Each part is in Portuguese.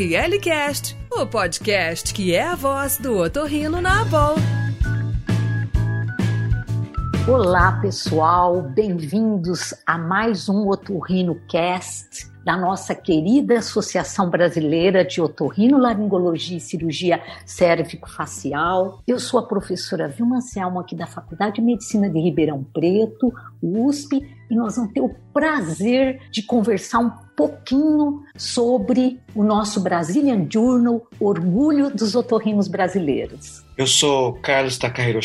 ORLcast, o podcast que é a voz do otorrino na Abol. Olá, pessoal, bem-vindos a mais um Otorrino Cast da nossa querida Associação Brasileira de Otorrinolaringologia e Cirurgia Cérvico-Facial. Eu sou a professora Vilma Selma, aqui da Faculdade de Medicina de Ribeirão Preto, USP, e nós vamos ter o prazer de conversar um pouquinho sobre o nosso Brazilian Journal, Orgulho dos Otorrinos Brasileiros. Eu sou Carlos Takahiro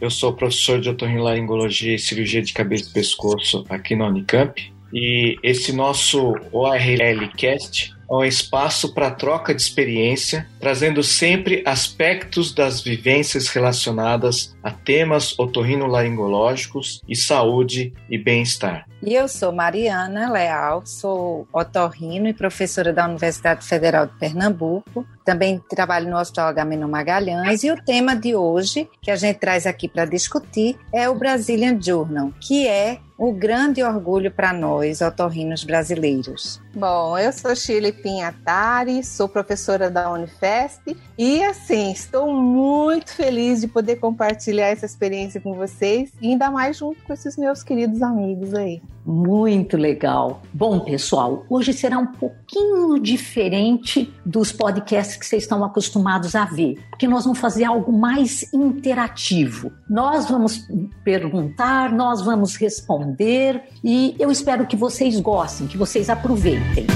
eu sou professor de otorrinolaringologia e cirurgia de cabeça e pescoço aqui na Unicamp. E esse nosso ORL Cast é um espaço para troca de experiência, trazendo sempre aspectos das vivências relacionadas a temas otorrinolaringológicos e saúde e bem-estar. E eu sou Mariana Leal, sou otorrino e professora da Universidade Federal de Pernambuco. Também trabalho no Hospital Agamenon Magalhães e o tema de hoje que a gente traz aqui para discutir é o Brazilian Journal, que é o grande orgulho para nós, otorrinos brasileiros. Bom, eu sou Shirley Pinhatari, sou professora da Unifesp e assim, estou muito feliz de poder compartilhar essa experiência com vocês ainda mais junto com esses meus queridos amigos aí. Muito legal. Bom, pessoal, hoje será um pouquinho diferente dos podcasts que vocês estão acostumados a ver, porque nós vamos fazer algo mais interativo. Nós vamos perguntar, nós vamos responder e eu espero que vocês gostem, que vocês aproveitem.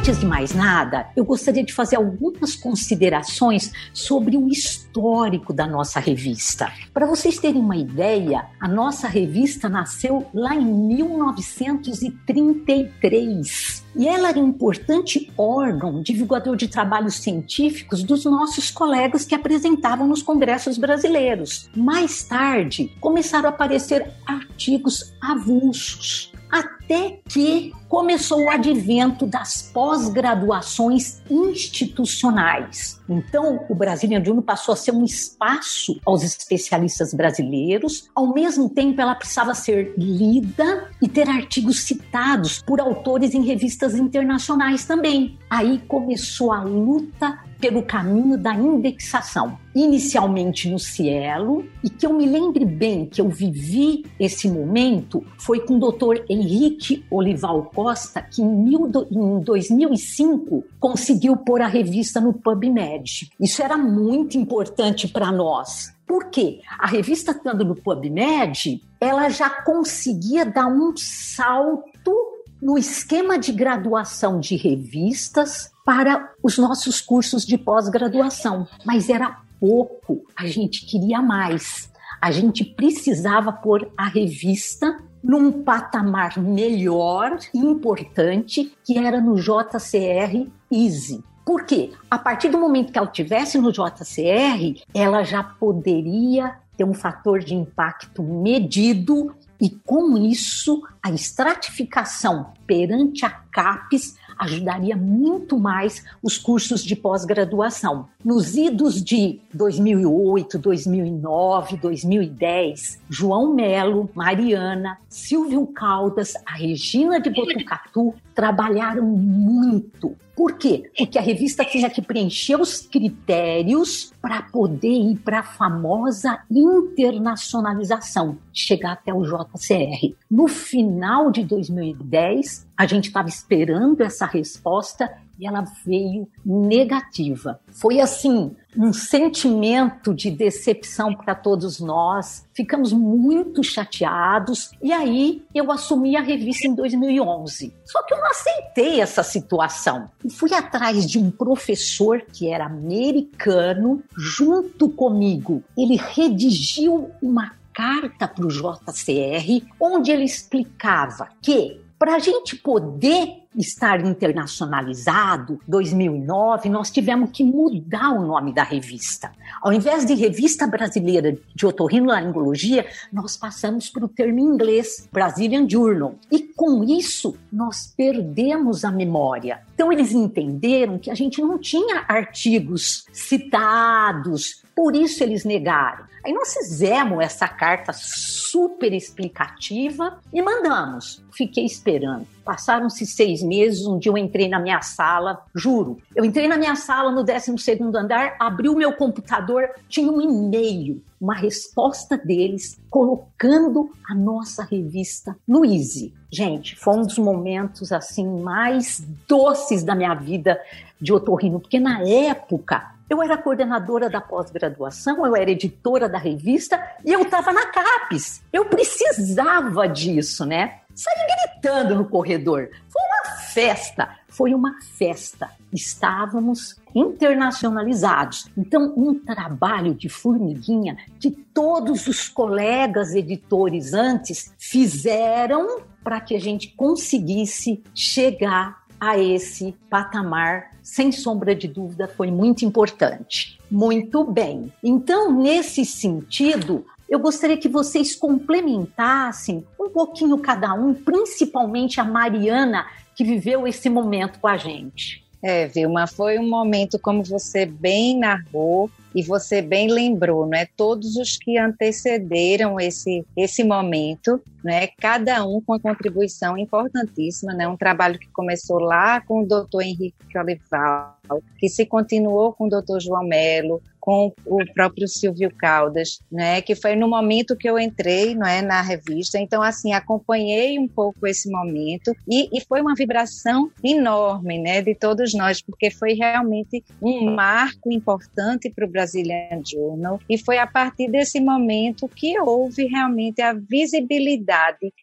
Antes de mais nada, eu gostaria de fazer algumas considerações sobre o histórico da nossa revista. Para vocês terem uma ideia, a nossa revista nasceu lá em 1933 e ela era um importante órgão divulgador de trabalhos científicos dos nossos colegas que apresentavam nos congressos brasileiros. Mais tarde, começaram a aparecer artigos avulsos até que começou o advento das pós-graduações institucionais. Então, o Brasília Júnior passou a ser um espaço aos especialistas brasileiros, ao mesmo tempo ela precisava ser lida e ter artigos citados por autores em revistas internacionais também. Aí começou a luta pelo caminho da indexação, inicialmente no Cielo, e que eu me lembre bem que eu vivi esse momento foi com o Dr. Henrique Olival Costa, que em 2005 conseguiu pôr a revista no PubMed. Isso era muito importante para nós. Por quê? A revista estando no PubMed, ela já conseguia dar um salto no esquema de graduação de revistas para os nossos cursos de pós-graduação, mas era pouco, a gente queria mais. A gente precisava pôr a revista num patamar melhor e importante, que era no JCR Easy. Por quê? A partir do momento que ela estivesse no JCR, ela já poderia ter um fator de impacto medido e com isso a estratificação perante a CAPES ajudaria muito mais os cursos de pós-graduação. Nos idos de 2008, 2009, 2010, João Melo, Mariana, Silvio Caldas, a Regina de Botucatu trabalharam muito. Por quê? Porque a revista tinha que preencher os critérios para poder ir para a famosa internacionalização, chegar até o JCR. No final de 2010, a gente estava esperando essa resposta e ela veio negativa. Foi assim, um sentimento de decepção para todos nós. Ficamos muito chateados e aí eu assumi a revista em 2011. Só que eu não aceitei essa situação. E fui atrás de um professor que era americano, junto comigo. Ele redigiu uma carta para o JCR, onde ele explicava que para a gente poder estar internacionalizado, 2009, nós tivemos que mudar o nome da revista. Ao invés de Revista Brasileira de Otorrinolaringologia, nós passamos para o termo inglês, Brazilian Journal. E com isso, nós perdemos a memória. Então, eles entenderam que a gente não tinha artigos citados, por isso eles negaram. Aí nós fizemos essa carta super explicativa e mandamos. Fiquei esperando. Passaram-se seis meses, um dia eu entrei na minha sala, juro. Eu entrei na minha sala no 12 andar, abri o meu computador, tinha um e-mail, uma resposta deles, colocando a nossa revista no Easy. Gente, foi um dos momentos assim mais doces da minha vida de otorrino, porque na época eu era coordenadora da pós-graduação, eu era editora da revista e eu estava na CAPES. Eu precisava disso, né? Saí gritando no corredor. Foi uma festa, foi uma festa. Estávamos internacionalizados. Então, um trabalho de formiguinha que todos os colegas editores antes fizeram para que a gente conseguisse chegar a esse patamar, sem sombra de dúvida, foi muito importante. Muito bem. Então, nesse sentido, eu gostaria que vocês complementassem um pouquinho cada um, principalmente a Mariana, que viveu esse momento com a gente. É, Vilma, foi um momento, como você bem narrou, e você bem lembrou, não é? Todos os que antecederam esse esse momento, né? Cada um com uma contribuição importantíssima, né? Um trabalho que começou lá com o Dr. Henrique Olival, que se continuou com o Dr. João Melo, com o próprio Silvio Caldas, né, que foi no momento que eu entrei não é, na revista. Então, assim, acompanhei um pouco esse momento e, e foi uma vibração enorme né, de todos nós, porque foi realmente um marco importante para o Brazilian Journal e foi a partir desse momento que houve realmente a visibilidade.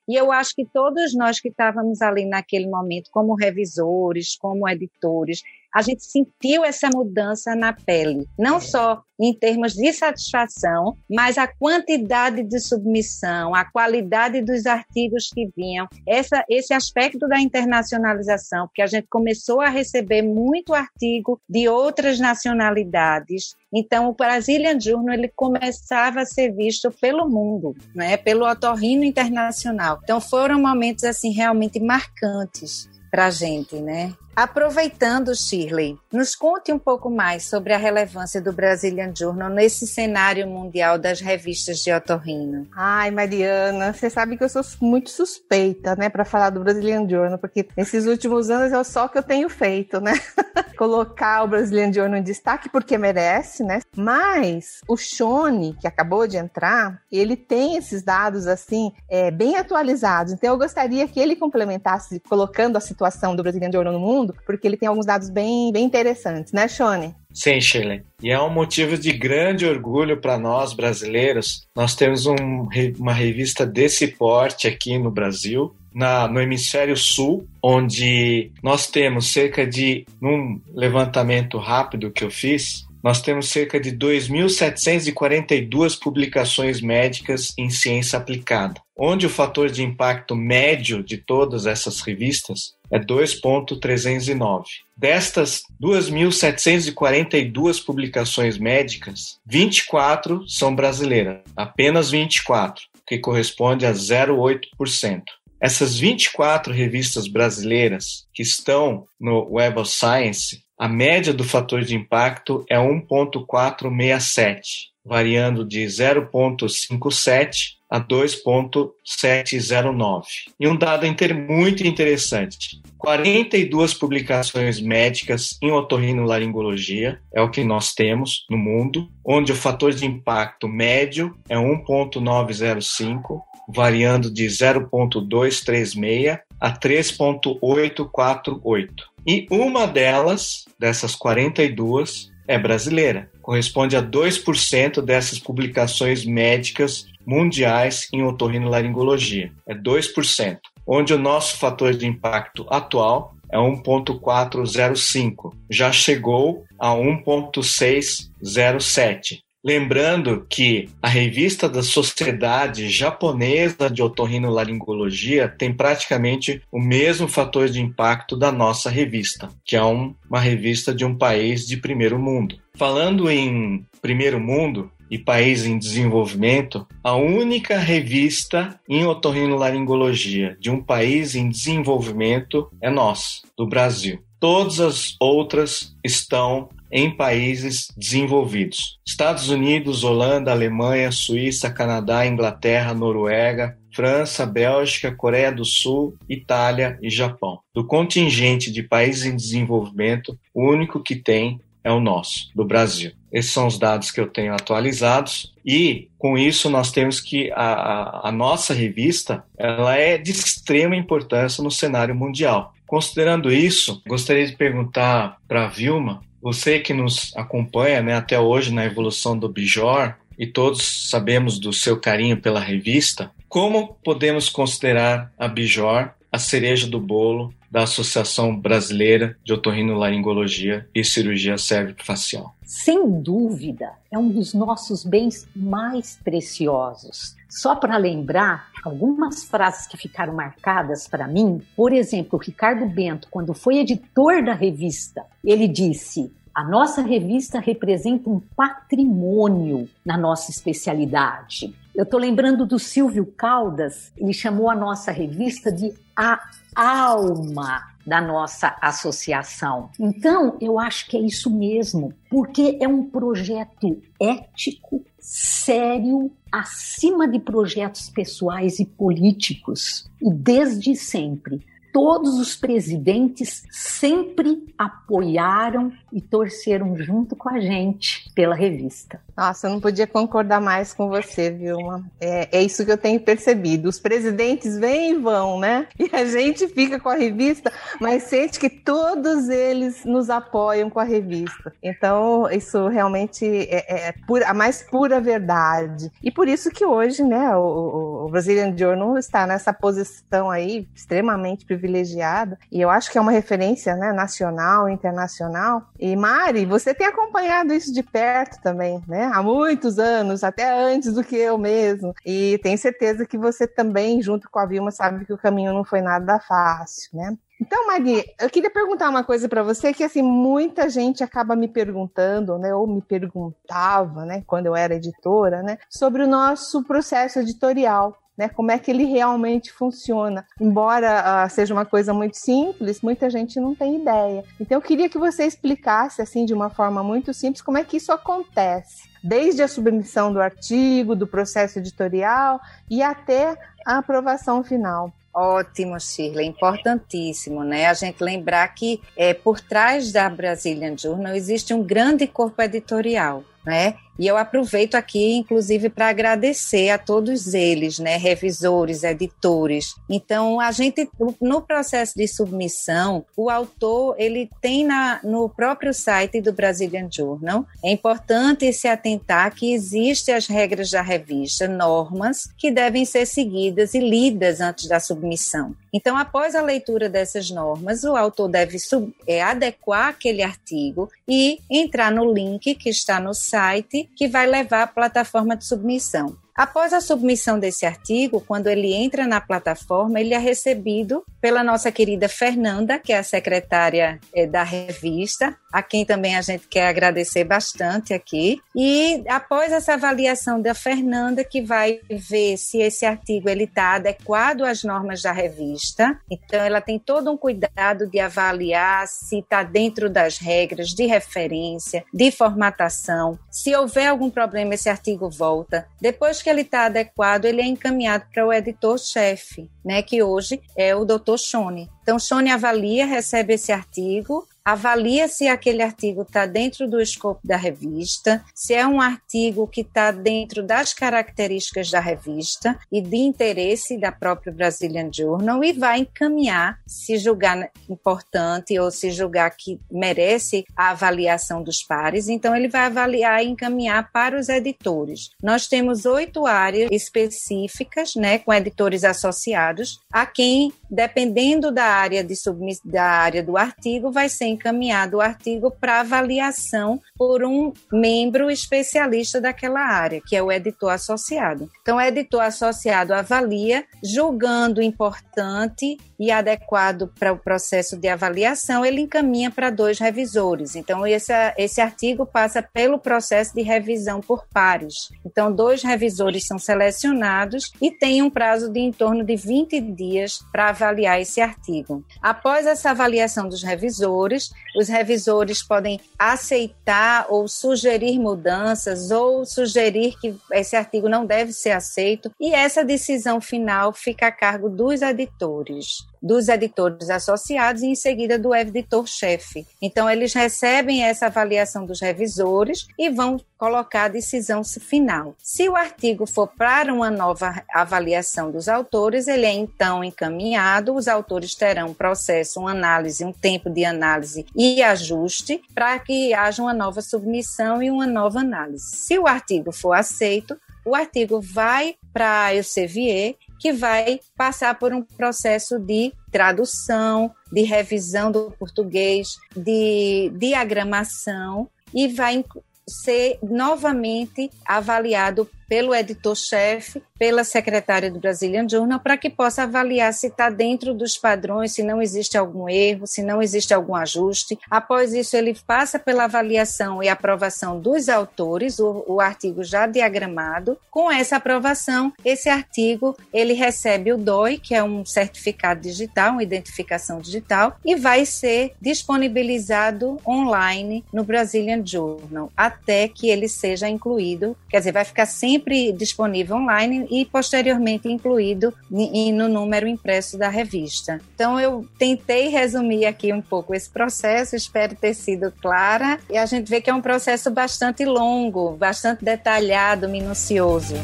E eu acho que todos nós que estávamos ali naquele momento, como revisores, como editores, a gente sentiu essa mudança na pele, não só em termos de satisfação, mas a quantidade de submissão, a qualidade dos artigos que vinham, essa, esse aspecto da internacionalização, porque a gente começou a receber muito artigo de outras nacionalidades. Então, o Brazilian Journal ele começava a ser visto pelo mundo, né, pelo otorrino internacional. Então, foram momentos assim realmente marcantes para a gente, né? Aproveitando, Shirley, nos conte um pouco mais sobre a relevância do Brazilian Journal nesse cenário mundial das revistas de otorrino. Ai, Mariana, você sabe que eu sou muito suspeita, né, para falar do Brazilian Journal, porque nesses últimos anos é só que eu tenho feito, né? Colocar o Brazilian Journal em destaque porque merece, né? Mas o Shone, que acabou de entrar, ele tem esses dados assim, é, bem atualizados. Então eu gostaria que ele complementasse colocando a situação do Brazilian Journal no mundo mundo, porque ele tem alguns dados bem, bem interessantes, né, Shone? Sim, Shirley. E é um motivo de grande orgulho para nós brasileiros. Nós temos um, uma revista desse porte aqui no Brasil, na, no hemisfério sul, onde nós temos cerca de, num levantamento rápido que eu fiz, nós temos cerca de 2.742 publicações médicas em ciência aplicada, onde o fator de impacto médio de todas essas revistas é 2.309. Destas 2.742 publicações médicas, 24 são brasileiras, apenas 24, que corresponde a 0,8%. Essas 24 revistas brasileiras que estão no Web of Science a média do fator de impacto é 1.467, variando de 0.57 a 2.709. E um dado muito interessante: 42 publicações médicas em otorrinolaringologia é o que nós temos no mundo, onde o fator de impacto médio é 1.905, variando de 0.236 a 3.848. E uma delas, dessas 42, é brasileira. Corresponde a 2% dessas publicações médicas mundiais em otorrinolaringologia. É 2%. Onde o nosso fator de impacto atual é 1.405. Já chegou a 1.607. Lembrando que a revista da Sociedade Japonesa de Otorrinolaringologia tem praticamente o mesmo fator de impacto da nossa revista, que é um, uma revista de um país de primeiro mundo. Falando em primeiro mundo, e país em desenvolvimento, a única revista em otorrinolaringologia de um país em desenvolvimento é nossa, do Brasil. Todas as outras estão em países desenvolvidos. Estados Unidos, Holanda, Alemanha, Suíça, Canadá, Inglaterra, Noruega, França, Bélgica, Coreia do Sul, Itália e Japão. Do contingente de países em desenvolvimento, o único que tem é o nosso, do Brasil. Esses são os dados que eu tenho atualizados e com isso nós temos que a, a, a nossa revista ela é de extrema importância no cenário mundial. Considerando isso, gostaria de perguntar para a Vilma, você que nos acompanha né, até hoje na evolução do Bijor e todos sabemos do seu carinho pela revista, como podemos considerar a Bijor a cereja do bolo da Associação Brasileira de Otorrinolaringologia e Cirurgia Cérvico-Facial. Sem dúvida, é um dos nossos bens mais preciosos. Só para lembrar algumas frases que ficaram marcadas para mim, por exemplo, Ricardo Bento, quando foi editor da revista, ele disse: a nossa revista representa um patrimônio na nossa especialidade. Eu estou lembrando do Silvio Caldas, ele chamou a nossa revista de A Alma da nossa associação. Então, eu acho que é isso mesmo, porque é um projeto ético, sério, acima de projetos pessoais e políticos. E desde sempre todos os presidentes sempre apoiaram e torceram junto com a gente pela revista. Nossa, eu não podia concordar mais com você, Vilma. É, é isso que eu tenho percebido. Os presidentes vêm e vão, né? E a gente fica com a revista, mas sente que todos eles nos apoiam com a revista. Então, isso realmente é, é pura, a mais pura verdade. E por isso que hoje, né, o, o Brazilian Journal está nessa posição aí extremamente privilegiada, e eu acho que é uma referência né, nacional, internacional. E Mari, você tem acompanhado isso de perto também, né? Há muitos anos, até antes do que eu mesmo. E tenho certeza que você também, junto com a Vilma, sabe que o caminho não foi nada fácil, né? Então, Mari, eu queria perguntar uma coisa para você que assim muita gente acaba me perguntando, né, ou me perguntava, né, quando eu era editora, né, sobre o nosso processo editorial né? Como é que ele realmente funciona? Embora uh, seja uma coisa muito simples, muita gente não tem ideia. Então eu queria que você explicasse assim de uma forma muito simples como é que isso acontece, desde a submissão do artigo, do processo editorial e até a aprovação final. Ótimo, Shirley, importantíssimo, né? A gente lembrar que é, por trás da Brazilian Journal existe um grande corpo editorial, né? E eu aproveito aqui, inclusive, para agradecer a todos eles, né, revisores, editores. Então, a gente, no processo de submissão, o autor, ele tem na, no próprio site do Brazilian Journal, é importante se atentar que existem as regras da revista, normas que devem ser seguidas e lidas antes da submissão. Então, após a leitura dessas normas, o autor deve é, adequar aquele artigo e entrar no link que está no site que vai levar à plataforma de submissão. Após a submissão desse artigo, quando ele entra na plataforma, ele é recebido pela nossa querida Fernanda, que é a secretária eh, da revista, a quem também a gente quer agradecer bastante aqui. E após essa avaliação da Fernanda, que vai ver se esse artigo está adequado às normas da revista, então ela tem todo um cuidado de avaliar se está dentro das regras de referência, de formatação. Se houver algum problema, esse artigo volta. Depois que ele está adequado, ele é encaminhado para o editor-chefe, né, que hoje é o Dr. Shone. Então, Shone avalia, recebe esse artigo, avalia se aquele artigo está dentro do escopo da revista, se é um artigo que está dentro das características da revista e de interesse da própria Brazilian Journal e vai encaminhar, se julgar importante ou se julgar que merece a avaliação dos pares, então ele vai avaliar e encaminhar para os editores. Nós temos oito áreas específicas, né, com editores associados, a quem, dependendo da área de da área do artigo, vai ser encaminhado o artigo para avaliação por um membro especialista daquela área, que é o editor associado. Então, o editor associado avalia, julgando importante e adequado para o processo de avaliação, ele encaminha para dois revisores. Então, esse, esse artigo passa pelo processo de revisão por pares. Então, dois revisores são selecionados e tem um prazo de em torno de 20 dias para avaliar esse artigo. Após essa avaliação dos revisores, Os revisores podem aceitar ou sugerir mudanças ou sugerir que esse artigo não deve ser aceito, e essa decisão final fica a cargo dos editores dos editores associados e em seguida do editor-chefe. Então, eles recebem essa avaliação dos revisores e vão colocar a decisão final. Se o artigo for para uma nova avaliação dos autores, ele é então encaminhado, os autores terão um processo, uma análise, um tempo de análise e ajuste para que haja uma nova submissão e uma nova análise. Se o artigo for aceito, o artigo vai para a Elsevier que vai passar por um processo de tradução, de revisão do português, de diagramação e vai ser novamente avaliado pelo editor-chefe, pela secretária do Brazilian Journal, para que possa avaliar se está dentro dos padrões, se não existe algum erro, se não existe algum ajuste. Após isso, ele passa pela avaliação e aprovação dos autores, o, o artigo já diagramado. Com essa aprovação, esse artigo ele recebe o DOI, que é um certificado digital, uma identificação digital, e vai ser disponibilizado online no Brazilian Journal, até que ele seja incluído, quer dizer, vai ficar sempre sempre disponível online e posteriormente incluído no número impresso da revista. Então eu tentei resumir aqui um pouco esse processo, espero ter sido clara e a gente vê que é um processo bastante longo, bastante detalhado, minucioso.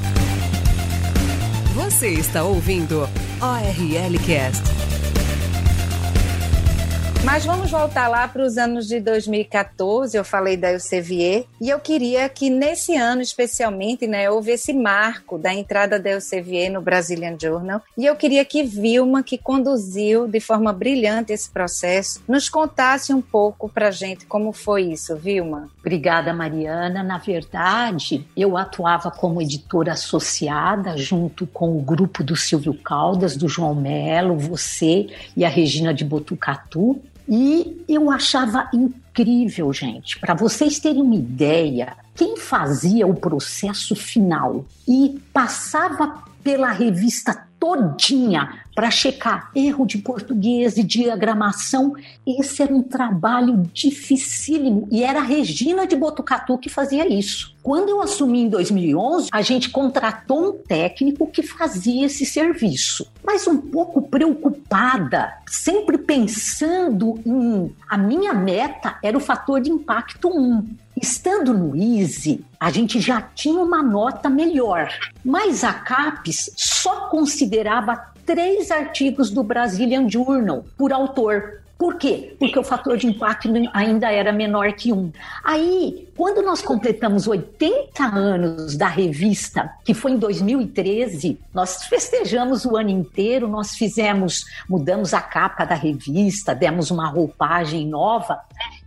Você está ouvindo ORL Cast. Mas vamos voltar lá para os anos de 2014, eu falei da Elsevier, e eu queria que nesse ano especialmente, né, houve esse marco da entrada da Elsevier no Brazilian Journal, e eu queria que Vilma, que conduziu de forma brilhante esse processo, nos contasse um pouco para gente como foi isso, Vilma. Obrigada, Mariana. Na verdade, eu atuava como editora associada junto com o grupo do Silvio Caldas, do João Melo, você e a Regina de Botucatu, e eu achava incrível, gente. Para vocês terem uma ideia, quem fazia o processo final e passava pela revista todinha para checar erro de português e diagramação. Esse era um trabalho dificílimo e era a Regina de Botucatu que fazia isso. Quando eu assumi em 2011, a gente contratou um técnico que fazia esse serviço, mas um pouco preocupada, sempre pensando em a minha meta era o fator de impacto 1. Estando no Easy, a gente já tinha uma nota melhor, mas a CAPES só considerava três artigos do Brazilian Journal por autor. Por quê? Porque o fator de impacto ainda era menor que um. Aí, quando nós completamos 80 anos da revista, que foi em 2013, nós festejamos o ano inteiro, nós fizemos, mudamos a capa da revista, demos uma roupagem nova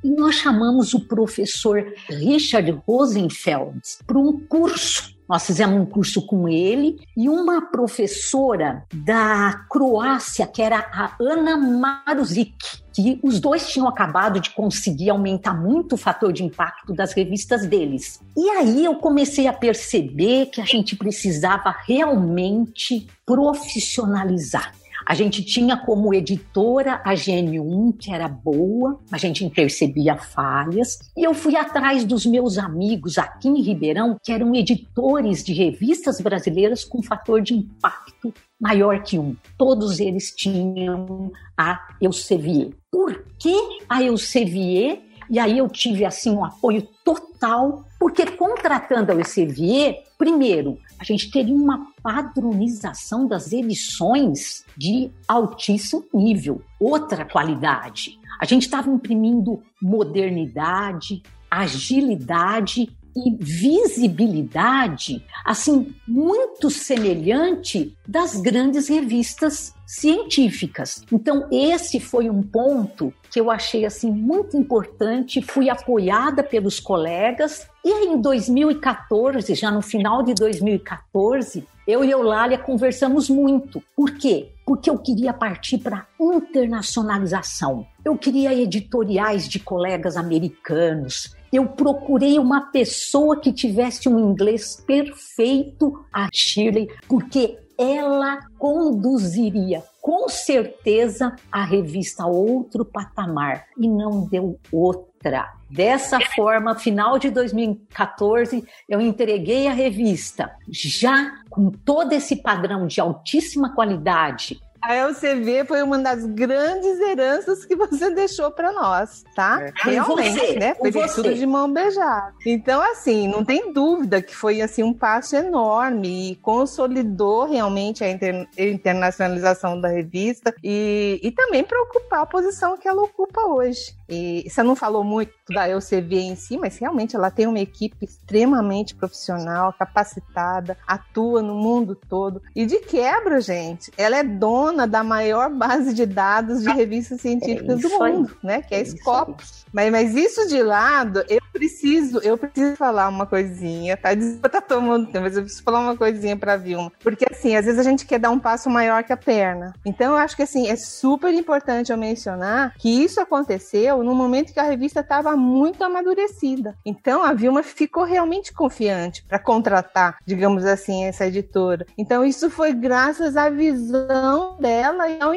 e nós chamamos o professor Richard Rosenfeld para um curso nós fizemos um curso com ele e uma professora da Croácia, que era a Ana Maruzic, que os dois tinham acabado de conseguir aumentar muito o fator de impacto das revistas deles. E aí eu comecei a perceber que a gente precisava realmente profissionalizar. A gente tinha como editora a GN1, que era boa, a gente percebia falhas, e eu fui atrás dos meus amigos aqui em Ribeirão, que eram editores de revistas brasileiras com fator de impacto maior que um. Todos eles tinham a Elsevier. Por que a Elsevier? E aí eu tive assim um apoio total, porque contratando a Elsevier, primeiro, a gente teria uma padronização das edições de altíssimo nível, outra qualidade. A gente estava imprimindo modernidade, agilidade e visibilidade, assim, muito semelhante das grandes revistas científicas. Então, esse foi um ponto que eu achei assim muito importante, fui apoiada pelos colegas e em 2014, já no final de 2014, eu e Eulália conversamos muito. Por quê? Porque eu queria partir para internacionalização. Eu queria editoriais de colegas americanos, eu procurei uma pessoa que tivesse um inglês perfeito, a Shirley, porque ela conduziria com certeza a revista a outro patamar e não deu outra. Dessa forma, final de 2014, eu entreguei a revista já com todo esse padrão de altíssima qualidade, a LCV foi uma das grandes heranças que você deixou para nós, tá? É. Realmente, você, né? Foi tudo de mão beijada. Então, assim, não tem dúvida que foi assim um passo enorme e consolidou realmente a inter internacionalização da revista e, e também para ocupar a posição que ela ocupa hoje. E você não falou muito da LCV em si, mas realmente ela tem uma equipe extremamente profissional, capacitada, atua no mundo todo. E de quebra, gente, ela é dona da maior base de dados de revistas científicas é do mundo, aí. né? Que é, é Scopus. Mas, mas isso de lado, eu preciso, eu preciso falar uma coisinha, tá? Desculpa tá tomando tempo, mas eu preciso falar uma coisinha pra Vilma. Porque assim, às vezes a gente quer dar um passo maior que a perna. Então eu acho que assim, é super importante eu mencionar que isso aconteceu no momento que a revista estava muito amadurecida. Então a Vilma ficou realmente confiante para contratar, digamos assim, essa editora. Então isso foi graças à visão dela e ao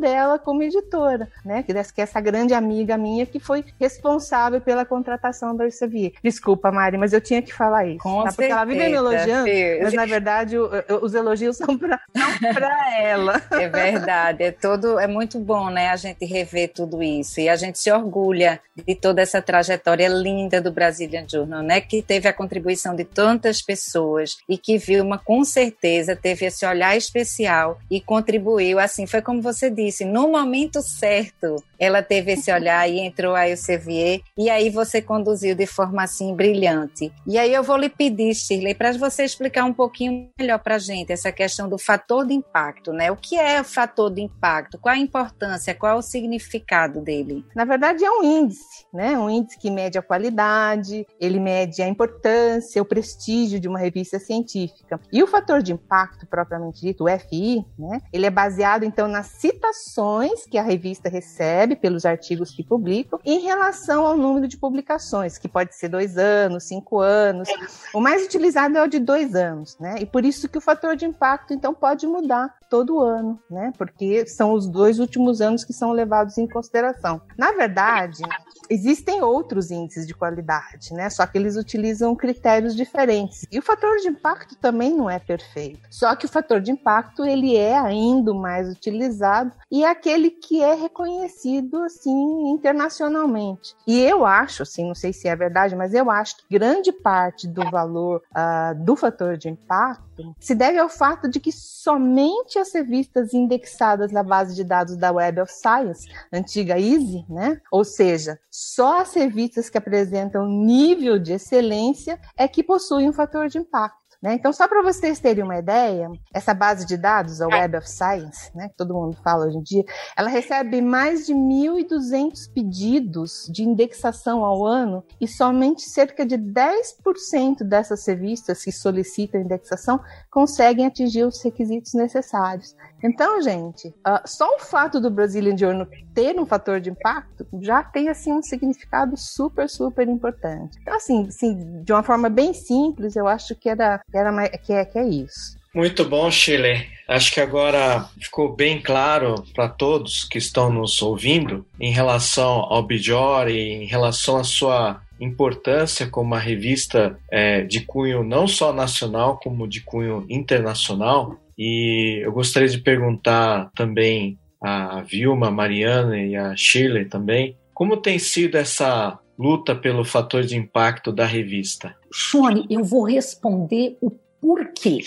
dela como editora, né? Que é essa grande amiga minha que foi responsável pela contratação da Elsevier. Desculpa, Mari, mas eu tinha que falar isso. Com tá? Porque ela vive me elogiando, mas na verdade o, os elogios são para ela. É verdade, é todo, é muito bom, né? A gente rever tudo isso e a gente se orgulha de toda essa trajetória linda do Brazilian Journal, né? Que teve a contribuição de tantas pessoas e que Vilma, com certeza, teve esse olhar especial e contribuiu. Assim, foi como você disse, no momento certo, ela teve esse olhar e entrou aí o Sevier, e aí você conduziu de forma assim brilhante. E aí eu vou lhe pedir, Shirley, para você explicar um pouquinho melhor para a gente essa questão do fator de impacto, né? O que é o fator de impacto? Qual a importância? Qual o significado dele? Na verdade, é um índice, né? Um índice que mede a qualidade, ele mede a importância, o prestígio de uma revista científica. E o fator de impacto, propriamente dito, o FI, né? Ele é baseado, então, nas citações que a revista recebe pelos artigos que publicam em relação ao número de publicações, que pode ser dois anos, cinco anos. O mais utilizado é o de dois anos, né? E por isso que o fator de impacto, então, pode mudar todo ano, né? Porque são os dois últimos anos que são levados em consideração. Na verdade, existem outros índices de qualidade, né? Só que eles utilizam critérios diferentes. E o fator de impacto também não é perfeito. Só que o fator de impacto ele é ainda mais utilizado e é aquele que é reconhecido assim internacionalmente. E eu acho, assim, não sei se é verdade, mas eu acho que grande parte do valor uh, do fator de impacto se deve ao fato de que somente as revistas indexadas na base de dados da Web of Science, antiga EASY, né? Ou seja, só as revistas que apresentam nível de excelência é que possuem um fator de impacto. Né? Então, só para vocês terem uma ideia, essa base de dados, a Web of Science, né, que todo mundo fala hoje em dia, ela recebe mais de 1.200 pedidos de indexação ao ano e somente cerca de 10% dessas revistas que solicitam indexação conseguem atingir os requisitos necessários. Então, gente, uh, só o fato do Brazilian Journal ter um fator de impacto já tem assim um significado super, super importante. Então, assim, assim de uma forma bem simples, eu acho que era, que, era, que, é, que é isso. Muito bom, Chile. Acho que agora ficou bem claro para todos que estão nos ouvindo em relação ao Bijori, em relação à sua importância como uma revista é, de cunho não só nacional, como de cunho internacional. E eu gostaria de perguntar também a Vilma, a Mariana e a Shirley também, como tem sido essa luta pelo fator de impacto da revista? Shone, eu vou responder o porquê.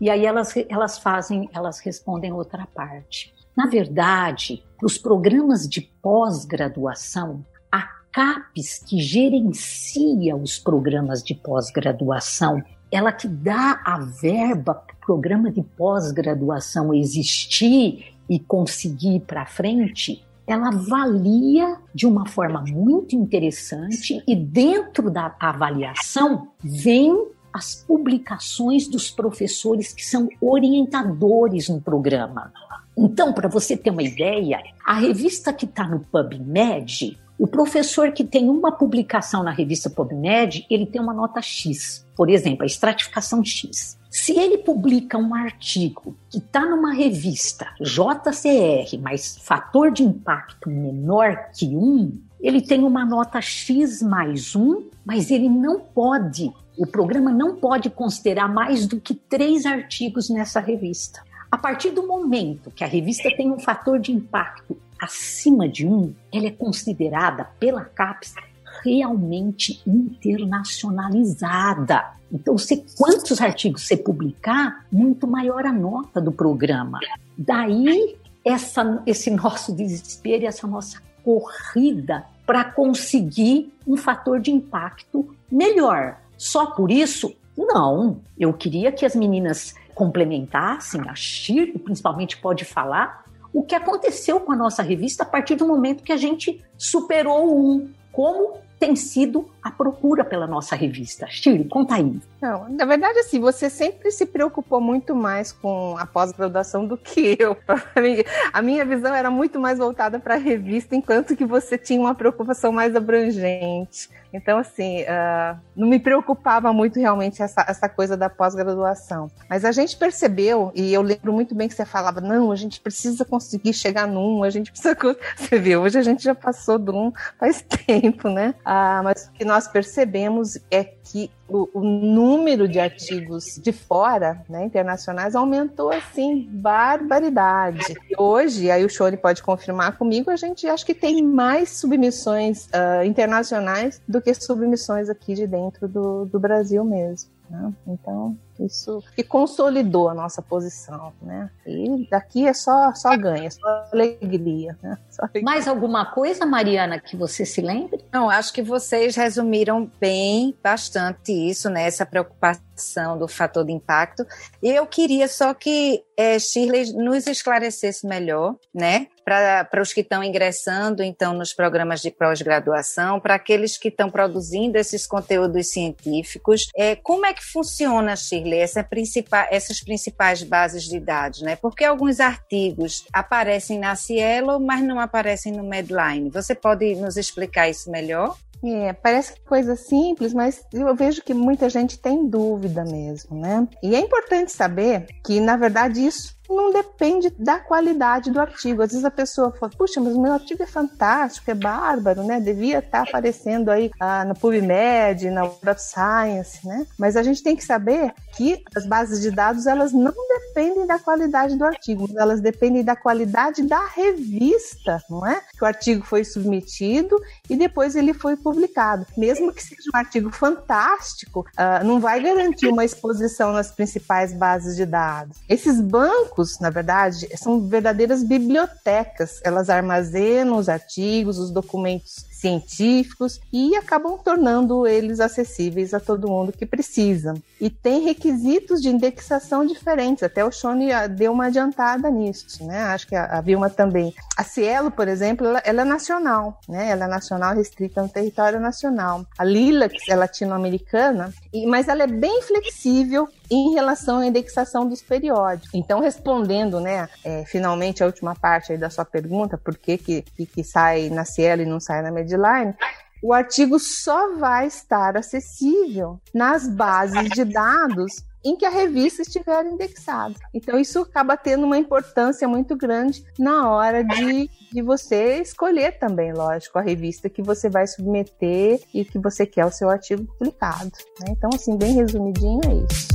E aí elas, elas fazem, elas respondem outra parte. Na verdade, os programas de pós-graduação, a CAPES, que gerencia os programas de pós-graduação, ela que dá a verba para o programa de pós-graduação existir e conseguir ir para frente, ela avalia de uma forma muito interessante e dentro da avaliação vem as publicações dos professores que são orientadores no programa. Então, para você ter uma ideia, a revista que está no PubMed, o professor que tem uma publicação na revista PubMed, ele tem uma nota X. Por exemplo, a estratificação X. Se ele publica um artigo que está numa revista JCR, mas fator de impacto menor que um, ele tem uma nota X mais um, mas ele não pode, o programa não pode considerar mais do que três artigos nessa revista. A partir do momento que a revista tem um fator de impacto acima de um, ela é considerada pela CAPES realmente internacionalizada. Então, se quantos artigos você publicar, muito maior a nota do programa. Daí essa, esse nosso desespero e essa nossa corrida para conseguir um fator de impacto melhor. Só por isso? Não. Eu queria que as meninas complementassem, a Shirley principalmente pode falar, o que aconteceu com a nossa revista a partir do momento que a gente superou um. Como tem sido a procura pela nossa revista. Shirley, conta aí. Não, na verdade, assim, você sempre se preocupou muito mais com a pós-graduação do que eu. A minha visão era muito mais voltada para a revista, enquanto que você tinha uma preocupação mais abrangente. Então, assim, uh, não me preocupava muito realmente essa, essa coisa da pós-graduação. Mas a gente percebeu, e eu lembro muito bem que você falava, não, a gente precisa conseguir chegar num, a gente precisa. Você viu, hoje a gente já passou do um faz tempo, né? Uh, mas o que nós percebemos é que o, o, número de artigos de fora, né, internacionais, aumentou assim, barbaridade. Hoje, aí o Shone pode confirmar comigo, a gente acho que tem mais submissões uh, internacionais do que submissões aqui de dentro do, do Brasil mesmo. Né? Então, isso que consolidou a nossa posição, né? E daqui é só, só ganha, só alegria, né? Mais alguma coisa, Mariana, que você se lembre? Não, acho que vocês resumiram bem, bastante isso, né? Essa preocupação do fator de impacto. E eu queria só que é, Shirley nos esclarecesse melhor, né? Para os que estão ingressando, então, nos programas de pós-graduação, para aqueles que estão produzindo esses conteúdos científicos, é, como é que funciona, Shirley? essa principal, essas principais bases de dados, né? Porque alguns artigos aparecem na Cielo, mas não aparecem no Medline. Você pode nos explicar isso melhor? É, parece coisa simples, mas eu vejo que muita gente tem dúvida mesmo, né? E é importante saber que, na verdade, isso não depende da qualidade do artigo. Às vezes a pessoa fala, puxa, mas o meu artigo é fantástico, é bárbaro, né? Devia estar aparecendo aí ah, no PubMed, na Web Science, né? Mas a gente tem que saber que as bases de dados, elas não dependem da qualidade do artigo, elas dependem da qualidade da revista, não é? Que o artigo foi submetido e depois ele foi publicado. Mesmo que seja um artigo fantástico, ah, não vai garantir uma exposição nas principais bases de dados. Esses bancos na verdade, são verdadeiras bibliotecas. Elas armazenam os artigos, os documentos científicos e acabam tornando eles acessíveis a todo mundo que precisa. E tem requisitos de indexação diferentes, até o Shone deu uma adiantada nisso, né? Acho que a, Vilma também. A Cielo, por exemplo, ela, ela, é nacional, né? Ela é nacional restrita no território nacional. A Lilac é latino-americana, mas ela é bem flexível em relação à indexação dos periódicos. Então, respondendo, né, é, finalmente a última parte da sua pergunta, por que, que, que sai na Cielo e não sai na Medline, o artigo só vai estar acessível nas bases de dados em que a revista estiver indexada. Então, isso acaba tendo uma importância muito grande na hora de, de você escolher também, lógico, a revista que você vai submeter e que você quer o seu artigo publicado. Né? Então, assim, bem resumidinho é isso.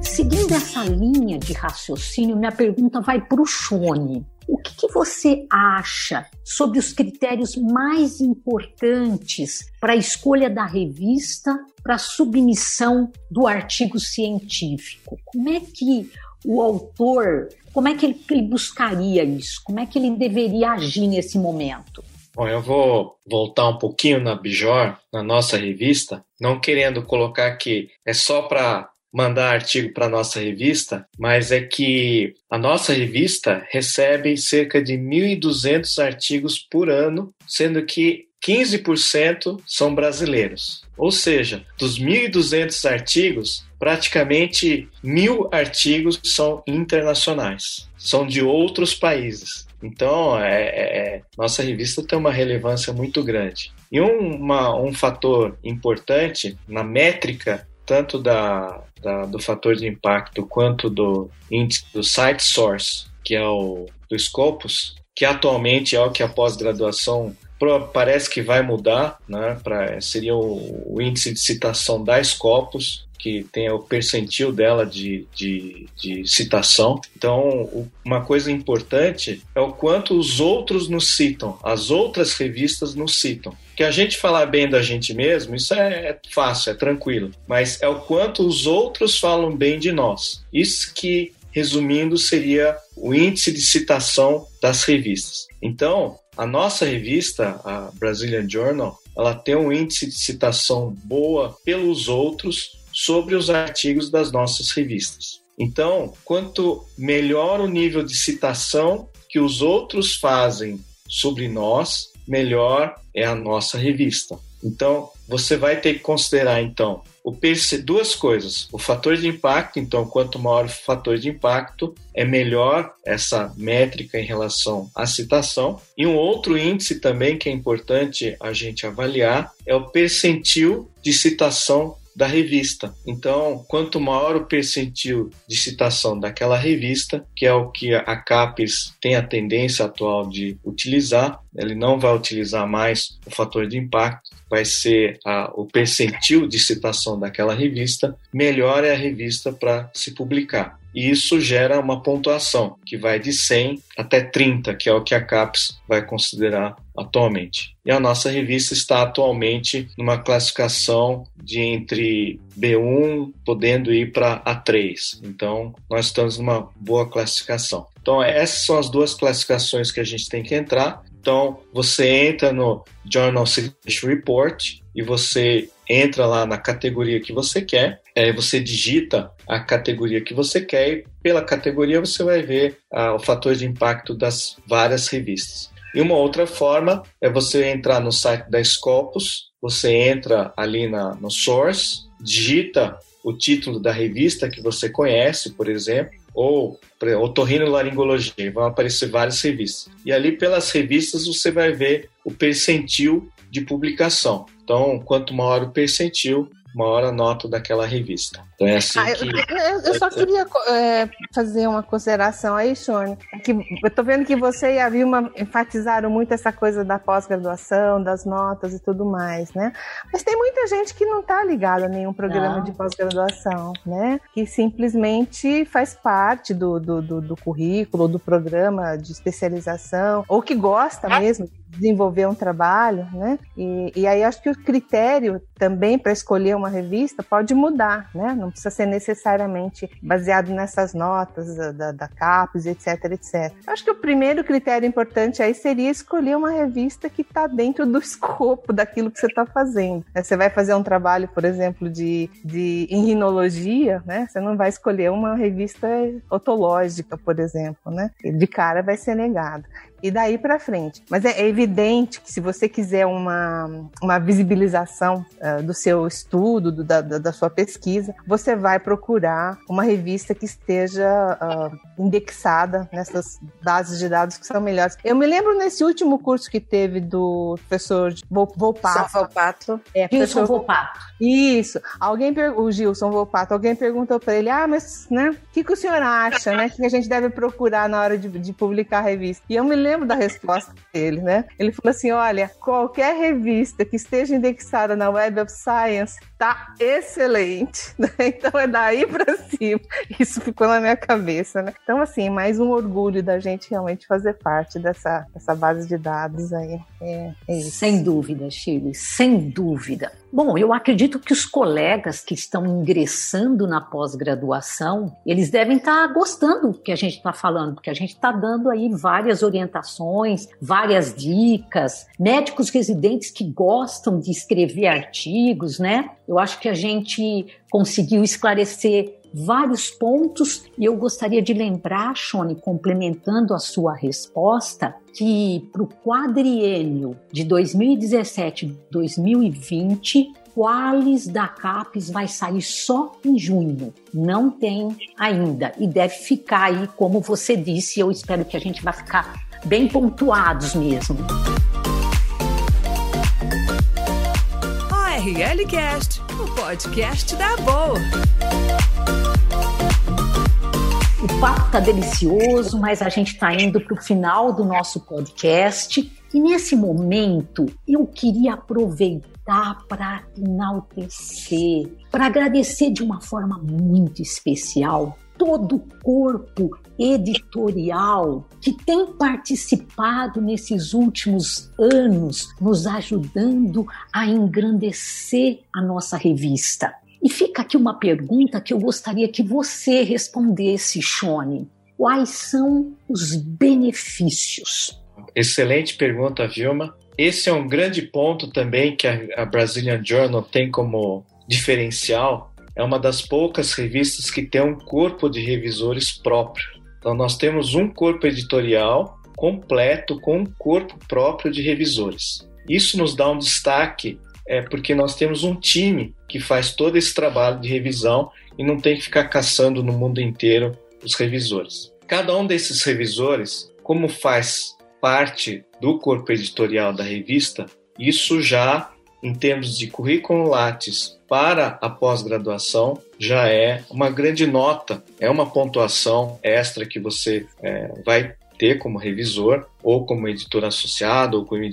Seguindo essa linha de raciocínio, minha pergunta vai para o Shone. O que, que, você acha sobre os critérios mais importantes para a escolha da revista para a submissão do artigo científico? Como é que o autor, como é que ele, que ele buscaria isso? Como é que ele deveria agir nesse momento? Bom, eu vou voltar um pouquinho na Bijor, na nossa revista, não querendo colocar que é só para mandar artigo para nossa revista, mas é que a nossa revista recebe cerca de 1.200 artigos por ano, sendo que 15% são brasileiros. Ou seja, dos 1.200 artigos, praticamente mil artigos são internacionais, são de outros países. Então, é, é, nossa revista tem uma relevância muito grande. E um, uma, um fator importante na métrica, tanto da, da, do fator de impacto quanto do índice do site source, que é o do Scopus, que atualmente é o que a pós-graduação parece que vai mudar, né? Pra, seria o, o, índice de citação da Scopus, que tem o percentil dela de, de, de citação. Então, uma coisa importante é o quanto os outros nos citam, as outras revistas nos citam. Que a gente falar bem da gente mesmo, isso é, é fácil, é tranquilo. Mas é o quanto os outros falam bem de nós. Isso que resumindo, seria o índice de citação das revistas. Então, a nossa revista, a Brazilian Journal, ela tem um índice de citação boa pelos outros sobre os artigos das nossas revistas. Então, quanto melhor o nível de citação que os outros fazem sobre nós, melhor é a nossa revista. Então, você vai ter que considerar então o PC, duas coisas. O fator de impacto, então, quanto maior o fator de impacto, é melhor essa métrica em relação à citação. E um outro índice também que é importante a gente avaliar é o percentil de citação da revista. Então, quanto maior o percentil de citação daquela revista, que é o que a CAPES tem a tendência atual de utilizar, ele não vai utilizar mais o fator de impacto, vai ser a, o percentil de citação daquela revista, melhor é a revista para se publicar. E isso gera uma pontuação que vai de 100 até 30, que é o que a CAPES vai considerar atualmente. E a nossa revista está atualmente numa classificação de entre B1 podendo ir para A3. Então, nós estamos numa boa classificação. Então, essas são as duas classificações que a gente tem que entrar. Então, você entra no Journal Citation Report e você entra lá na categoria que você quer, aí você digita a categoria que você quer e pela categoria você vai ver ah, o fator de impacto das várias revistas. E uma outra forma é você entrar no site da Scopus, você entra ali na, no Source, digita o título da revista que você conhece, por exemplo, ou otorrinolaringologia, vão aparecer várias revistas. E ali pelas revistas você vai ver o percentil de publicação. Então, quanto maior o percentil, maior a nota daquela revista. Então é assim ah, que... eu, eu, só queria é, fazer uma consideração aí, Shone. Que eu tô vendo que você e a Vilma enfatizaram muito essa coisa da pós-graduação, das notas e tudo mais, né? Mas tem muita gente que não tá ligada a nenhum programa não. de pós-graduação, né? Que simplesmente faz parte do, do, do, do currículo, do programa de especialização, ou que gosta mesmo desenvolver um trabalho, né? E, e aí acho que o critério também para escolher uma revista pode mudar, né? Não precisa ser necessariamente baseado nessas notas da, da, CAPES, etc, etc. Acho que o primeiro critério importante aí seria escolher uma revista que está dentro do escopo daquilo que você está fazendo. Você vai fazer um trabalho, por exemplo, de, de rinologia, né? Você não vai escolher uma revista otológica, por exemplo, né? De cara vai ser negado e daí para frente. Mas é evidente que se você quiser uma, uma visibilização uh, do seu estudo, do, da, da sua pesquisa, você vai procurar uma revista que esteja uh, indexada nessas bases de dados que são melhores. Eu me lembro nesse último curso que teve do professor Volpato. Volpato. É, Gilson Volpato. Isso. Alguém, o Gilson Volpato, alguém perguntou para ele, ah, mas, né, o que, que o senhor acha, né, que a gente deve procurar na hora de, de publicar a revista? E eu me lembro lembro da resposta dele, né? Ele falou assim: olha, qualquer revista que esteja indexada na Web of Science tá excelente. Né? Então é daí para cima. Isso ficou na minha cabeça, né? Então, assim, mais um orgulho da gente realmente fazer parte dessa, dessa base de dados aí. É, é isso. Sem dúvida, Chile, sem dúvida. Bom, eu acredito que os colegas que estão ingressando na pós-graduação, eles devem estar tá gostando do que a gente está falando, porque a gente está dando aí várias orientações, várias dicas, médicos residentes que gostam de escrever artigos, né? Eu acho que a gente conseguiu esclarecer vários pontos e eu gostaria de lembrar, Shone, complementando a sua resposta, que para o quadriênio de 2017-2020, Qualis da CAPES vai sair só em junho. Não tem ainda. E deve ficar aí, como você disse, eu espero que a gente vai ficar bem pontuados mesmo. ORL Cast, o podcast da Boa. O papo tá delicioso, mas a gente está indo para o final do nosso podcast. E nesse momento eu queria aproveitar para enaltecer, para agradecer de uma forma muito especial todo o corpo editorial que tem participado nesses últimos anos, nos ajudando a engrandecer a nossa revista. E fica aqui uma pergunta que eu gostaria que você respondesse, Shone. Quais são os benefícios? Excelente pergunta, Vilma. Esse é um grande ponto também que a Brazilian Journal tem como diferencial. É uma das poucas revistas que tem um corpo de revisores próprio. Então, nós temos um corpo editorial completo com um corpo próprio de revisores. Isso nos dá um destaque é porque nós temos um time que faz todo esse trabalho de revisão e não tem que ficar caçando no mundo inteiro os revisores. Cada um desses revisores, como faz parte do corpo editorial da revista, isso já em termos de currículo Lattes para a pós-graduação já é uma grande nota, é uma pontuação extra que você é, vai ter como revisor, ou como editor associado, ou como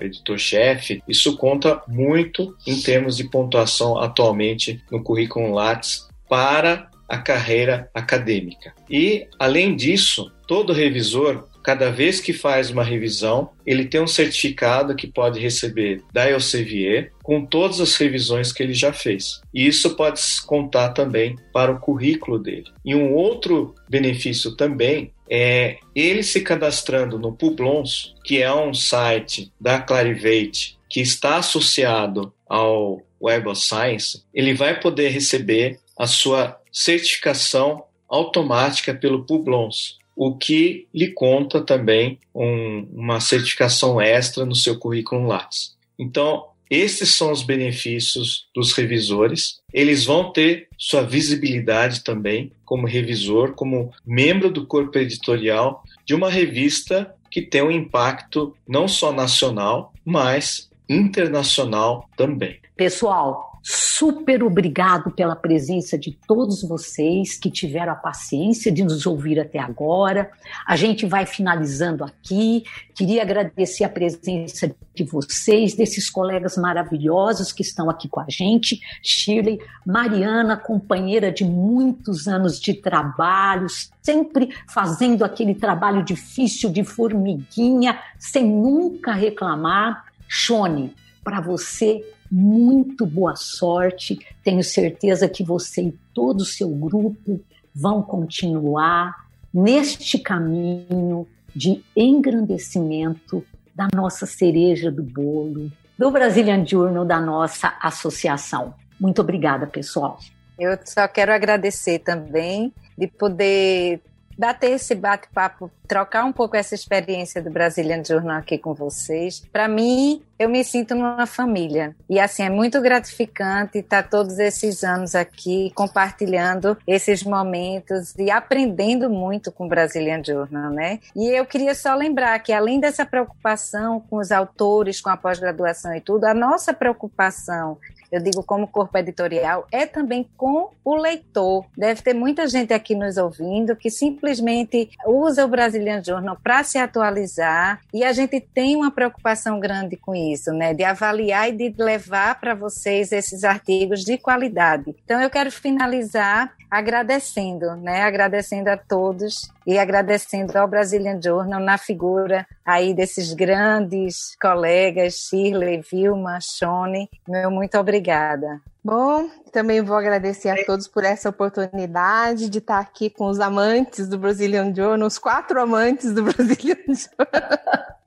editor-chefe. Isso conta muito em termos de pontuação atualmente no currículo Lattes para a carreira acadêmica. E, além disso, todo revisor, cada vez que faz uma revisão, ele tem um certificado que pode receber da Elsevier com todas as revisões que ele já fez. E isso pode contar também para o currículo dele. E um outro benefício também é ele se cadastrando no Publons, que é um site da Clarivate que está associado ao Web of Science, ele vai poder receber a sua certificação automática pelo Publons, o que lhe conta também um, uma certificação extra no seu currículo Lattes. Então, esses são os benefícios dos revisores. Eles vão ter sua visibilidade também como revisor, como membro do corpo editorial de uma revista que tem um impacto não só nacional, mas internacional também. Pessoal, super obrigado pela presença de todos vocês que tiveram a paciência de nos ouvir até agora. A gente vai finalizando aqui. Queria agradecer a presença de vocês, desses colegas maravilhosos que estão aqui com a gente. Shirley, Mariana, companheira de muitos anos de trabalho, sempre fazendo aquele trabalho difícil de formiguinha, sem nunca reclamar. Shone, para você muito boa sorte. Tenho certeza que você e todo o seu grupo vão continuar neste caminho de engrandecimento da nossa cereja do bolo, do Brazilian Journal, da nossa associação. Muito obrigada, pessoal. Eu só quero agradecer também de poder bater esse bate-papo, trocar um pouco essa experiência do Brazilian Journal aqui com vocês. Para mim, eu me sinto numa família. E assim, é muito gratificante estar todos esses anos aqui compartilhando esses momentos e aprendendo muito com o Brazilian Journal, né? E eu queria só lembrar que além dessa preocupação com os autores, com a pós-graduação e tudo, a nossa preocupação eu digo como corpo editorial, é também com o leitor. Deve ter muita gente aqui nos ouvindo que simplesmente usa o Brazilian Journal para se atualizar e a gente tem uma preocupação grande com isso, né? De avaliar e de levar para vocês esses artigos de qualidade. Então eu quero finalizar agradecendo, né? Agradecendo a todos e agradecendo ao Brazilian Journal na figura aí desses grandes colegas, Shirley, Vilma, Shone. Meu muito obrigada. Bom, também vou agradecer a todos por essa oportunidade de estar aqui com os amantes do Brazilian Journal, os quatro amantes do Brazilian Journal.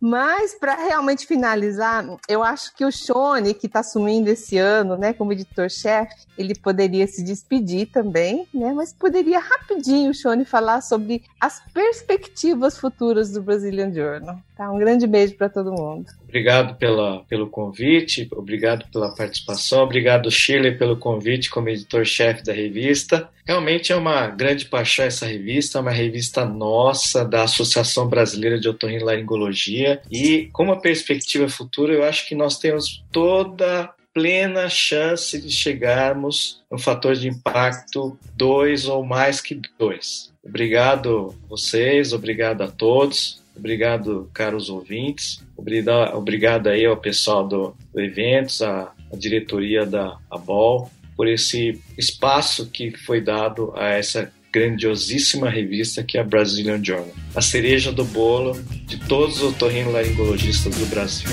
Mas para realmente finalizar, eu acho que o Shone, que está assumindo esse ano, né, como editor-chefe, ele poderia se despedir também, né? Mas poderia rapidinho o Shone falar sobre as perspectivas futuras do Brazilian Journal. Tá, um grande beijo para todo mundo. Obrigado pela, pelo convite, obrigado pela participação, obrigado Shirley pelo convite como editor-chefe da revista. Realmente é uma grande paixão essa revista, é uma revista nossa da Associação Brasileira de Otorrinolaringologia e com uma perspectiva futura, eu acho que nós temos toda plena chance de chegarmos no fator de impacto 2 ou mais que 2. Obrigado a vocês, obrigado a todos. Obrigado, caros ouvintes. Obrigado, aí ao pessoal do, do Eventos, a, a diretoria da ABOL, por esse espaço que foi dado a essa grandiosíssima revista que é a Brazilian Journal. A cereja do bolo de todos os otorrinolaringologistas do Brasil.